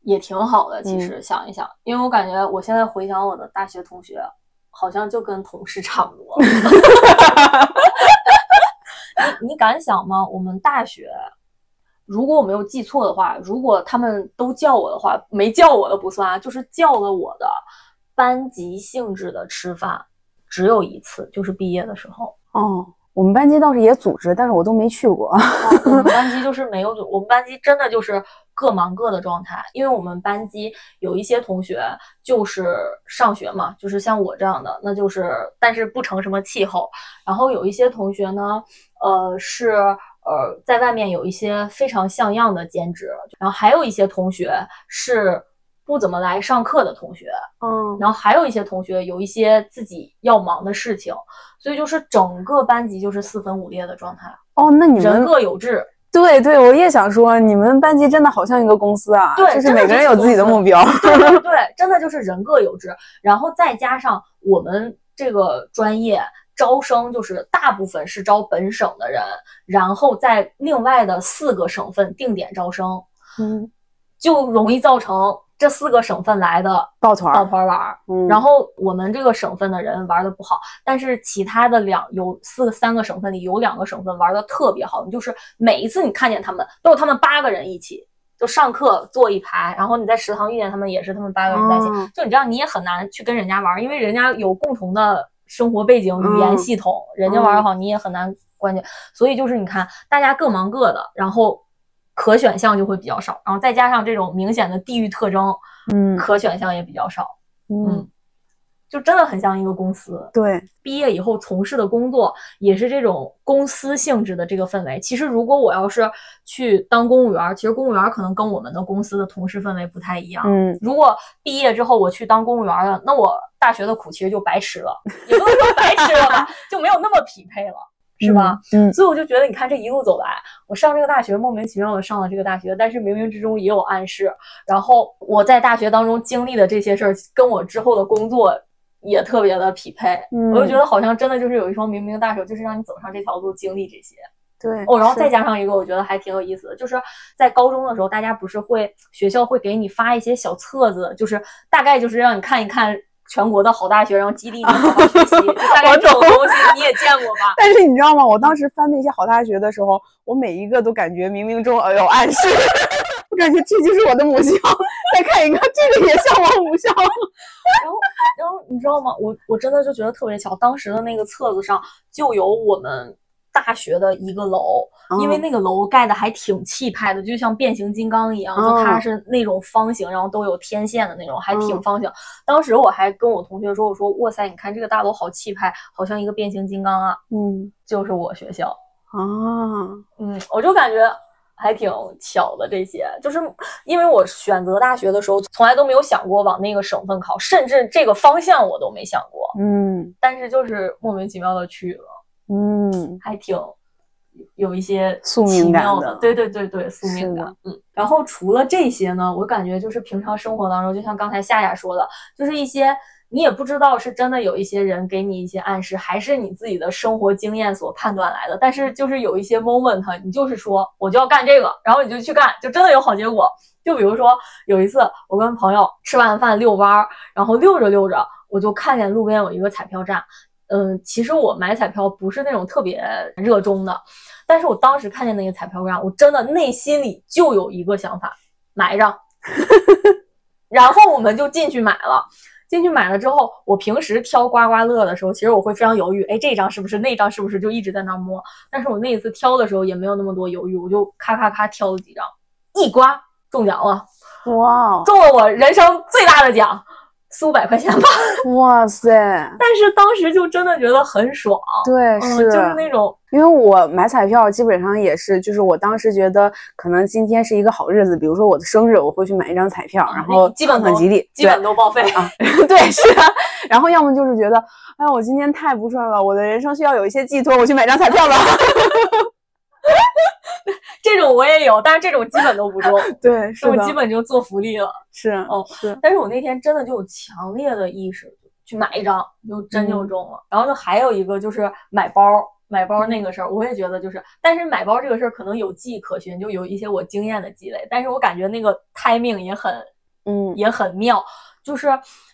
也挺好的。其实想一想，因为我感觉我现在回想我的大学同学，好像就跟同事差不多。你你敢想吗？我们大学如果我没有记错的话，如果他们都叫我的话，没叫我的不算啊，就是叫了我的班级性质的吃饭，只有一次，就是毕业的时候。哦，我们班级倒是也组织，但是我都没去过。我们班级就是没有组，我们班级真的就是各忙各的状态，因为我们班级有一些同学就是上学嘛，就是像我这样的，那就是但是不成什么气候。然后有一些同学呢，呃是呃在外面有一些非常像样的兼职，然后还有一些同学是不怎么来上课的同学，嗯，然后还有一些同学有一些自己要忙的事情，所以就是整个班级就是四分五裂的状态，哦，那你人各有志。对对，我也想说，你们班级真的好像一个公司啊，对就是每个人有自己的目标。对对 对，真的就是人各有志，然后再加上我们这个专业招生，就是大部分是招本省的人，然后在另外的四个省份定点招生，嗯，就容易造成这四个省份来的抱抱团儿，团玩儿。嗯，然后我们这个省份的人玩的不好，但是其他的两有四个三个省份里有两个省份玩的特别好，你就是每一次你看见他们都是他们八个人一起。就上课坐一排，然后你在食堂遇见他们，也是他们八个人在一起。哦就你这样，你也很难去跟人家玩，因为人家有共同的生活背景、语言嗯系统，人家玩的好，你也很难关键。所以就是你看，大家各忙各的，然后可选项就会比较少，然后再加上这种明显的地域特征，嗯可选项也比较少。嗯，就真的很像一个公司。对，毕业以后从事的工作也是这种公司性质的这个氛围。其实如果我要是去当公务员，其实公务员可能跟我们的公司的同事氛围不太一样。嗯如果毕业之后我去当公务员了，那我大学的苦其实就白吃了，也不能说白吃了吧，就没有那么匹配了，是吧？？嗯，所以我就觉得，你看这一路走来，我上这个大学莫名其妙的上了这个大学，但是冥冥之中也有暗示。然后我在大学当中经历的这些事儿，跟我之后的工作也特别的匹配。嗯我就觉得好像真的就是有一双冥冥的大手，就是让你走上这条路，经历这些。对哦，然后再加上一个，我觉得还挺有意思的，就是在高中的时候，大家不是会学校会给你发一些小册子，就是大概就是让你看一看全国的好大学，然后激励你 好好学习。就 大概这种东西你也见过吧？但是你知道吗？我当时翻那些好大学的时候，我每一个都感觉冥冥中有暗示，我感觉这就是我的母校。再看一个，这个也像我母校。然后，然后你知道吗？我我真的就觉得特别巧，当时的那个册子上就有我们大学的一个楼，因为嗯那个楼盖的还挺气派的，就像变形金刚一样，就它嗯是那种方形，然后都有天线的那种，还挺嗯方形。当时我还跟我同学说，我说哇塞，你看这个大楼好气派，好像一个变形金刚啊，嗯就是我学校。啊，嗯，我就感觉还挺巧的。这些就是因为我选择大学的时候，从来都没有想过往那个省份考，甚至这个方向我都没想过。嗯但是就是莫名其妙的去了，嗯，还挺有一些宿命感的对对对对，宿命感。嗯，然后除了这些呢，我感觉就是平常生活当中，就像刚才夏夏说的，就是一些。你也不知道是真的有一些人给你一些暗示，还是你自己的生活经验所判断来的。但是就是有一些 moment，你就是说我就要干这个，然后你就去干，就真的有好结果。就比如说有一次我跟朋友吃完饭遛弯儿，然后遛着遛着，我就看见路边有一个彩票站。嗯，其实我买彩票不是那种特别热衷的，但是我当时看见那个彩票站，我真的内心里就有一个想法，买上。然后我们就进去买了。进去买了之后，我平时挑刮刮乐的时候，其实我会非常犹豫，哎，这张是不是，那张是不是，就一直在那儿摸。但是我那一次挑的时候也没有那么多犹豫，我就咔咔咔挑了几张，一刮中奖了，哇中了我人生最大的奖，四五百块钱吧。哇塞，但是当时就真的觉得很爽，对，嗯，是就是那种因为我买彩票基本上也是，就是我当时觉得可能今天是一个好日子，比如说我的生日，我会去买一张彩票，然后啊基本都看看吉利，基本都报废。啊 对是的。然后要么就是觉得，哎呀，我今天太不顺了，我的人生需要有一些寄托，我去买张彩票吧。我也有，但是这种基本都不中，对，是的这种基，本就做福利了。是哦是，但是我那天真的就有强烈的意识去买一张，就真就嗯中了。然后就还有一个就是买包，买包那个事儿，我也觉得就是，但是买包这个事儿可能有迹可循，就有一些我经验的积累。但是我感觉那个 timing 也很嗯也很妙，就是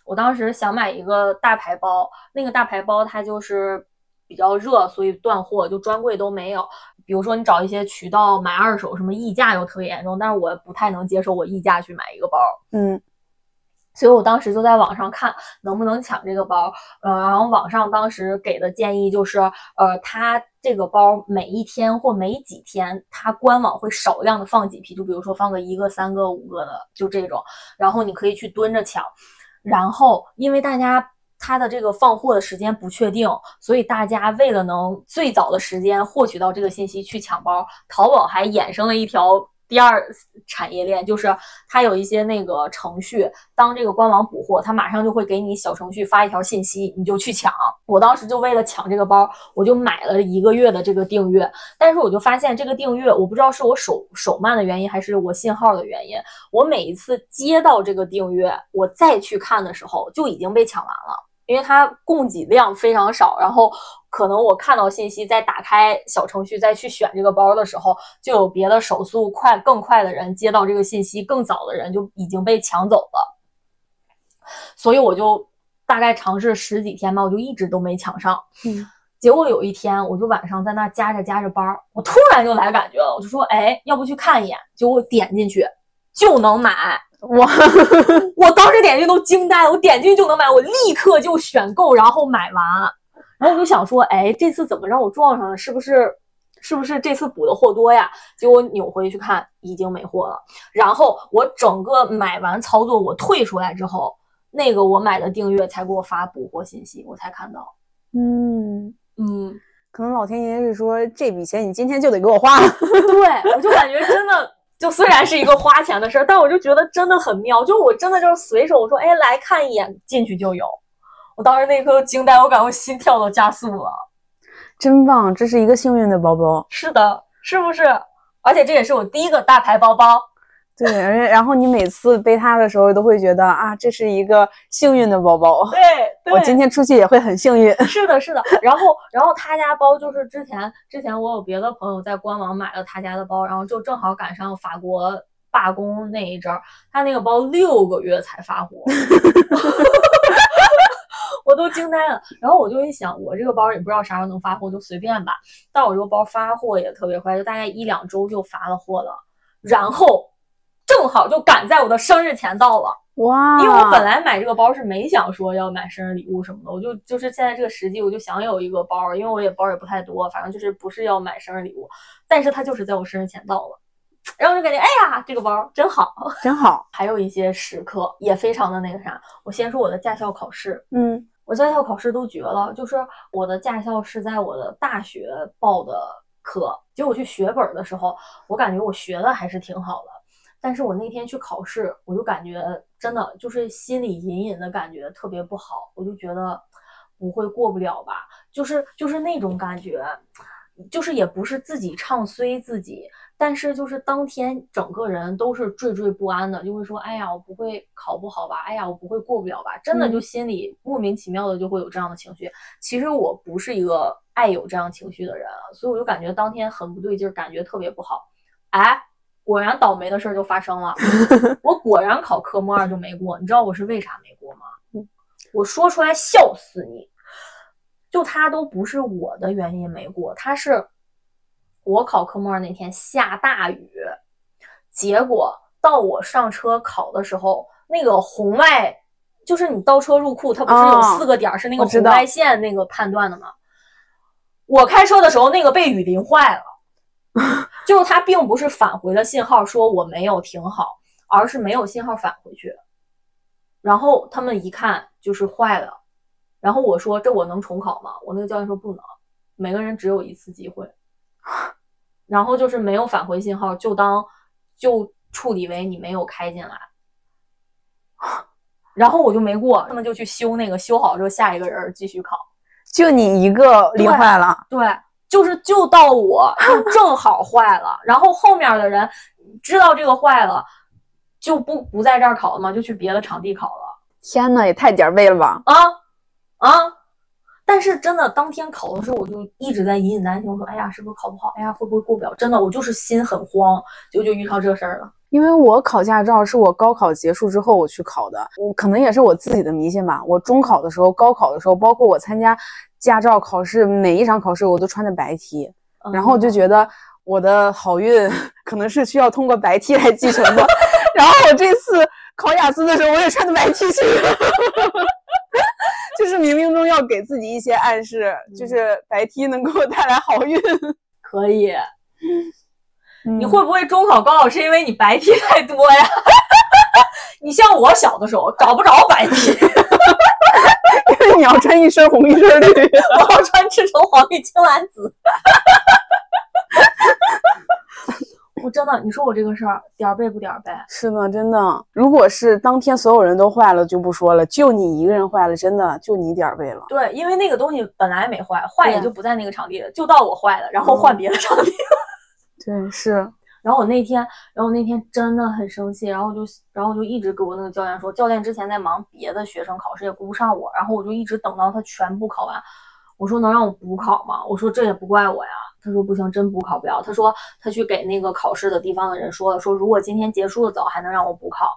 我当时想买一个大牌包，那个大牌包它就是比较热，所以断货，就专柜都没有。比如说你找一些渠道买二手，什么溢价又特别严重，但是我不太能接受我溢价去买一个包。嗯所以我当时就在网上看能不能抢这个包，呃，然后网上当时给的建议就是，呃，它这个包每一天或每几天，它官网会少量的放几批，就比如说放个一个、三个、五个的，就这种，然后你可以去蹲着抢，然后因为大家它的这个放货的时间不确定，所以大家为了能最早的时间获取到这个信息去抢包，淘宝还衍生了一条。第二产业链就是它有一些那个程序，当这个官网补货，它马上就会给你小程序发一条信息，你就去抢。我当时就为了抢这个包，我就买了一个月的这个订阅。但是我就发现这个订阅，我不知道是我手手慢的原因，还是我信号的原因。我每一次接到这个订阅，我再去看的时候，就已经被抢完了，因为它供给量非常少，然后。可能我看到信息，再打开小程序，再去选这个包的时候，就有别的手速快、更快的人接到这个信息，更早的人就已经被抢走了。所以我就大概尝试十几天吧，我就一直都没抢上。嗯，结果有一天，我就晚上在那加着加着班，我突然就来感觉了，我就说，哎，要不去看一眼？结果点进去就能买，哇！我当时点进去都惊呆了，我点进去就能买，我立刻就选购，然后买完。然后我就想说，哎，这次怎么让我撞上了？是不是，是不是这次补的货多呀？结果扭回去看，已经没货了。然后我整个买完操作，我退出来之后，那个我买的订阅才给我发补货信息，我才看到。嗯嗯，可能老天爷是说这笔钱你今天就得给我花了。对，我就感觉真的，就虽然是一个花钱的事儿，但我就觉得真的很妙。就我真的就是随手我说，哎，来看一眼，进去就有。我当时那一刻惊呆，我感觉心跳都加速了，真棒！这是一个幸运的包包，是的，是不是？而且这也是我第一个大牌包包，对，而且然后你每次背它的时候都会觉得啊，这是一个幸运的包包，对，我今天出去也会很幸运。是的，是的。然后，然后他家包就是之前之前我有别的朋友在官网买了他家的包，然后就正好赶上法国罢工那一阵儿，他那个包六个月才发货。我都惊呆了，然后我就一想，我这个包也不知道啥时候能发货，就随便吧。但我这个包发货也特别快，就大概一两周就发了货了，然后正好就赶在我的生日前到了。哇！因为我本来买这个包是没想说要买生日礼物什么的，我就就是现在这个时机，我就想有一个包，因为我也包也不太多，反正就是不是要买生日礼物，但是它就是在我生日前到了。然后就感觉，哎呀，这个包真好，真好。还有一些时刻也非常的那个啥。我先说我的驾校考试，嗯，我驾校考试都绝了。就是我的驾校是在我的大学报的课，结果去学本的时候，我感觉我学的还是挺好的。但是我那天去考试，我就感觉真的就是心里隐隐的感觉特别不好，我就觉得不会过不了吧，就是就是那种感觉，就是也不是自己唱衰自己。但是就是当天整个人都是惴惴不安的，就会说：“哎呀，我不会考不好吧？哎呀，我不会过不了吧？”真的就心里莫名其妙的就会有这样的情绪。其实我不是一个爱有这样情绪的人，所以我就感觉当天很不对劲，感觉特别不好。哎，果然倒霉的事儿就发生了，我果然考科目二就没过。你知道我是为啥没过吗？我说出来笑死你！就他都不是我的原因没过，他是。我考科目二那天下大雨，结果到我上车考的时候，那个红外就是你倒车入库，它不是有四个点是那个红外线那个判断的吗？我开车的时候那个被雨淋坏了，就是它并不是返回了信号说我没有停好，而是没有信号返回去。然后他们一看就是坏了，然后我说这我能重考吗？我那个教练说不能，每个人只有一次机会。然后就是没有返回信号，就当就处理为你没有开进来，然后我就没过，他们就去修那个，修好之后下一个人继续考，就你一个淋坏了，对，就是就到我 就正好坏了，然后后面的人知道这个坏了，就不不在这儿考了嘛，就去别的场地考了。天呐，也太点儿背了吧！啊啊！但是真的，当天考的时候，我就一直在隐隐担心，我说：“哎呀，是不是考不好？哎呀，会不会过不了？”真的，我就是心很慌，就就遇到这事儿了。因为我考驾照是我高考结束之后我去考的，我可能也是我自己的迷信吧。我中考的时候、高考的时候，包括我参加驾照考试，每一场考试我都穿的白 T，然后我就觉得我的好运 可能是需要通过白 T 来继承的。然后我这次考雅思的时候，我也穿的白 T 去了，就是冥冥中要给自己一些暗示，就是白 T 能给我带来好运。可以。你会不会中考高考是因为你白 T 太多呀？你像我小的时候找不着白 T，因为你要穿一身红一身绿，我要穿赤橙黄绿青蓝紫。我真的，你说我这个事儿点儿背不点儿背？是的，真的。如果是当天所有人都坏了就不说了，就你一个人坏了，真的就你点儿背了。对，因为那个东西本来没坏，坏也就不在那个场地了，就到我坏了，然后换别的场地了。对，是。然后我那天，然后我那天真的很生气，然后就，然后我就一直给我那个教练说，教练之前在忙别的学生考试，也顾不上我，然后我就一直等到他全部考完，我说能让我补考吗？我说这也不怪我呀。他说不行，真补考不了。他说他去给那个考试的地方的人说了，说如果今天结束的早，还能让我补考。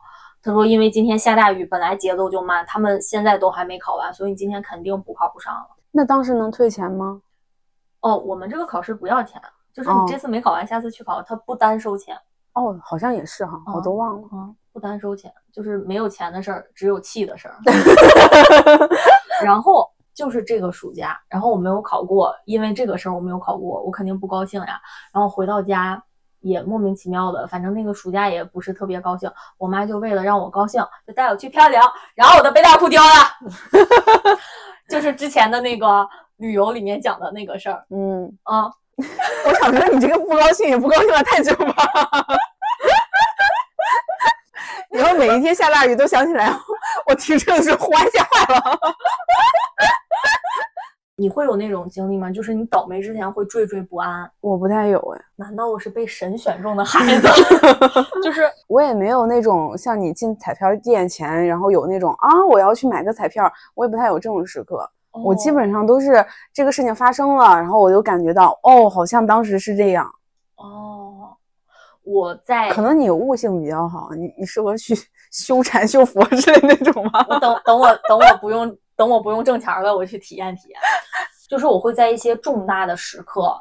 他说因为今天下大雨，本来节奏就慢，他们现在都还没考完，所以你今天肯定补考不上了。那当时能退钱吗？哦，我们这个考试不要钱。就是你这次没考完，下次去考，他不单收钱哦，好像也是哈，我都忘了哈，不单收钱，就是没有钱的事儿，只有气的事儿。然后就是这个暑假，然后我没有考过，因为这个事儿我没有考过，我肯定不高兴呀。然后回到家也莫名其妙的，反正那个暑假也不是特别高兴。我妈就为了让我高兴，就带我去漂流，然后我的背带裤丢了，就是之前的那个旅游里面讲的那个事儿。嗯啊。我想说，你这个不高兴也不高兴了太久吧？以后每一天下大雨都想起来，我停车的时候呼完吓坏了。你会有那种经历吗？就是你倒霉之前会惴惴不安？我不太有哎，难道我是被神选中的孩子？就是 我也没有那种像你进彩票店前，然后有那种啊，我要去买个彩票，我也不太有这种时刻。我基本上都是这个事情发生了，然后我就感觉到，哦，好像当时是这样。哦，我在可能你悟性比较好，你你适合去 修禅修佛之类那种吗？等等我等我不用等我不用挣钱了，我去体验体验。就是我会在一些重大的时刻，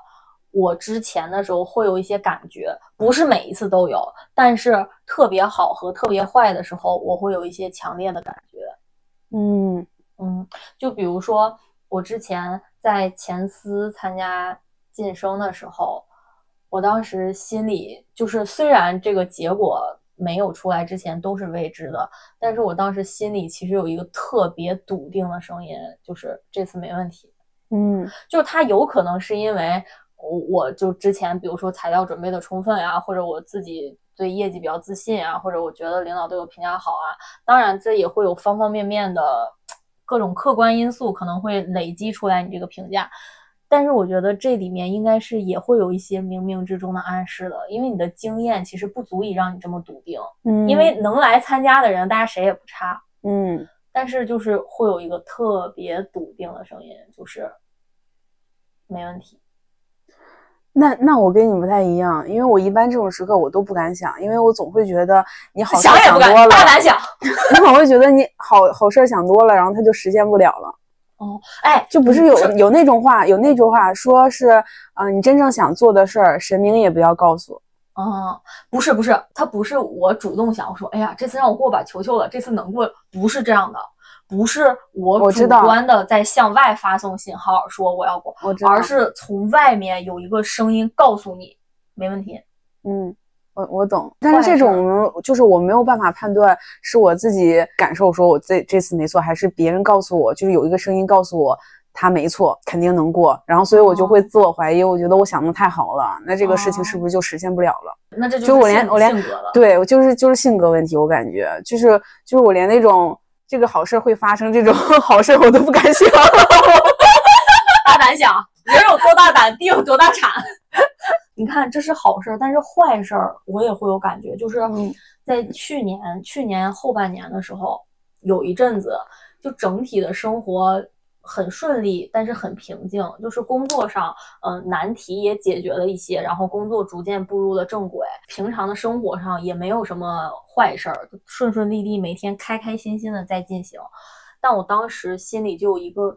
我之前的时候会有一些感觉，不是每一次都有，但是特别好和特别坏的时候，我会有一些强烈的感觉。嗯。嗯，就比如说我之前在前司参加晋升的时候，我当时心里就是虽然这个结果没有出来之前都是未知的，但是我当时心里其实有一个特别笃定的声音，就是这次没问题。嗯，就是他有可能是因为我我就之前比如说材料准备的充分呀，或者我自己对业绩比较自信啊，或者我觉得领导对我评价好啊，当然这也会有方方面面的。各种客观因素可能会累积出来你这个评价，但是我觉得这里面应该是也会有一些冥冥之中的暗示的，因为你的经验其实不足以让你这么笃定。嗯，因为能来参加的人，大家谁也不差。嗯，但是就是会有一个特别笃定的声音，就是没问题。那那我跟你不太一样，因为我一般这种时刻我都不敢想，因为我总会觉得你好事想多了，大胆想，你总会觉得你好好事想多了，然后它就实现不了了。哦，哎，就不是有有那种话，有那句话说是，啊，你真正想做的事儿，神明也不要告诉。哦，不是不是，他不是我主动想，我说，哎呀，这次让我过吧，求求了，这次能过，不是这样的。不是我主观的在向外发送信号说我要过，而是从外面有一个声音告诉你没问题。嗯，我我懂，但是这种就是我没有办法判断是我自己感受说我这这次没错，还是别人告诉我，就是有一个声音告诉我他没错，肯定能过。然后所以我就会自我怀疑，我觉得我想的太好了，那这个事情是不是就实现不了了？那这就我连我连对我就是就是性格问题，我感觉就是就是我连那种。这个好事会发生，这种 好事我都不敢想。大胆想，人有多大胆，地有多大产。你看，这是好事，但是坏事我也会有感觉。就是在去年去年后半年的时候，有一阵子，就整体的生活。很顺利，但是很平静。就是工作上，嗯，难题也解决了一些，然后工作逐渐步入了正轨。平常的生活上也没有什么坏事儿，顺顺利利，每天开开心心的在进行。但我当时心里就有一个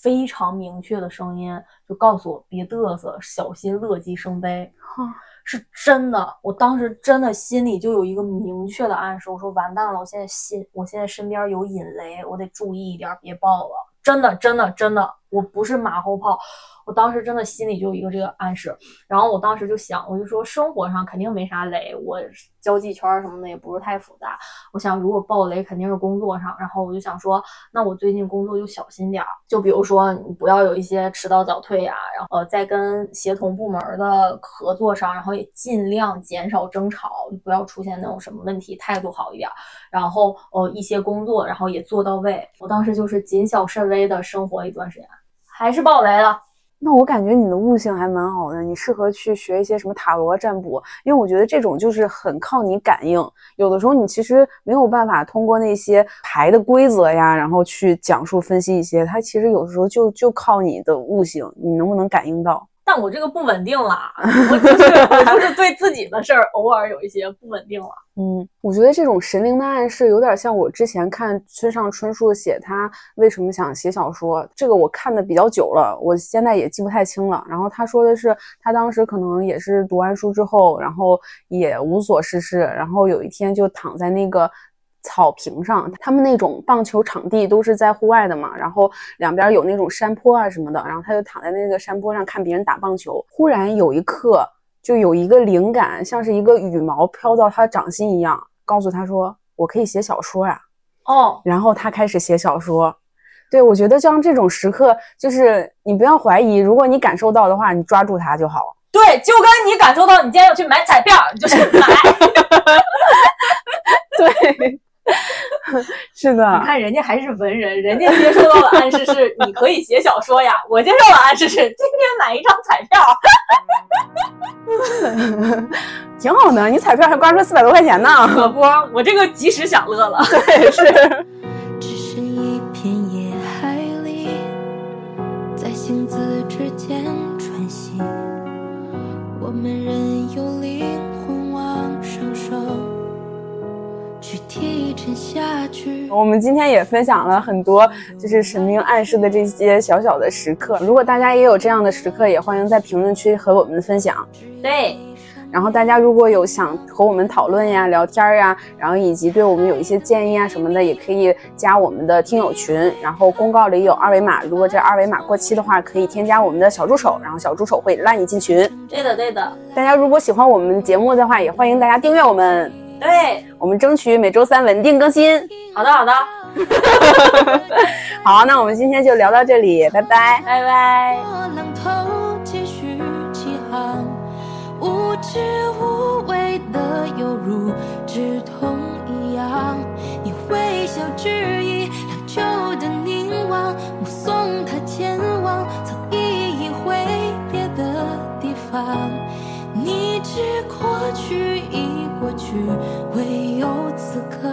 非常明确的声音，就告诉我别嘚瑟，小心乐极生悲。是真的，我当时真的心里就有一个明确的暗示，我说完蛋了，我现在心，我现在身边有引雷，我得注意一点，别爆了。真的，真的，真的，我不是马后炮。我当时真的心里就有一个这个暗示，然后我当时就想，我就说生活上肯定没啥雷，我交际圈什么的也不是太复杂。我想如果爆雷肯定是工作上，然后我就想说，那我最近工作就小心点儿，就比如说你不要有一些迟到早退呀，然后在跟协同部门的合作上，然后也尽量减少争吵，不要出现那种什么问题，态度好一点。然后呃一些工作然后也做到位。我当时就是谨小慎微的生活一段时间，还是爆雷了。那我感觉你的悟性还蛮好的，你适合去学一些什么塔罗占卜，因为我觉得这种就是很靠你感应。有的时候你其实没有办法通过那些牌的规则呀，然后去讲述分析一些，它其实有的时候就就靠你的悟性，你能不能感应到？但我这个不稳定了，我就是我就是对自己的事儿偶尔有一些不稳定了。嗯，我觉得这种神灵的暗示有点像我之前看村上春树写他为什么想写小说，这个我看的比较久了，我现在也记不太清了。然后他说的是他当时可能也是读完书之后，然后也无所事事，然后有一天就躺在那个。草坪上，他们那种棒球场地都是在户外的嘛，然后两边有那种山坡啊什么的，然后他就躺在那个山坡上看别人打棒球。忽然有一刻，就有一个灵感，像是一个羽毛飘到他掌心一样，告诉他说：“我可以写小说呀。”哦，然后他开始写小说。对我觉得像这种时刻，就是你不要怀疑，如果你感受到的话，你抓住它就好。对，就跟你感受到你今天要去买彩票，你就去买。对。是的，你看人家还是文人，人家接收到的暗示是你可以写小说呀。我接受的暗示是今天买一张彩票，挺好的。你彩票还刮出四百多块钱呢，可不，我这个及时享乐了。对，是。只剩一片野海里，在星子之间穿行，我们仍下去。我们今天也分享了很多，就是神明暗示的这些小小的时刻。如果大家也有这样的时刻，也欢迎在评论区和我们分享。对，然后大家如果有想和我们讨论呀、聊天呀，然后以及对我们有一些建议啊什么的，也可以加我们的听友群。然后公告里有二维码，如果这二维码过期的话，可以添加我们的小助手，然后小助手会拉你进群。对的，对的。大家如果喜欢我们节目的话，也欢迎大家订阅我们。对我们争取每周三稳定更新。好的，好的。好，那我们今天就聊到这里，拜拜，拜拜。你你知过去已过去，唯有此刻。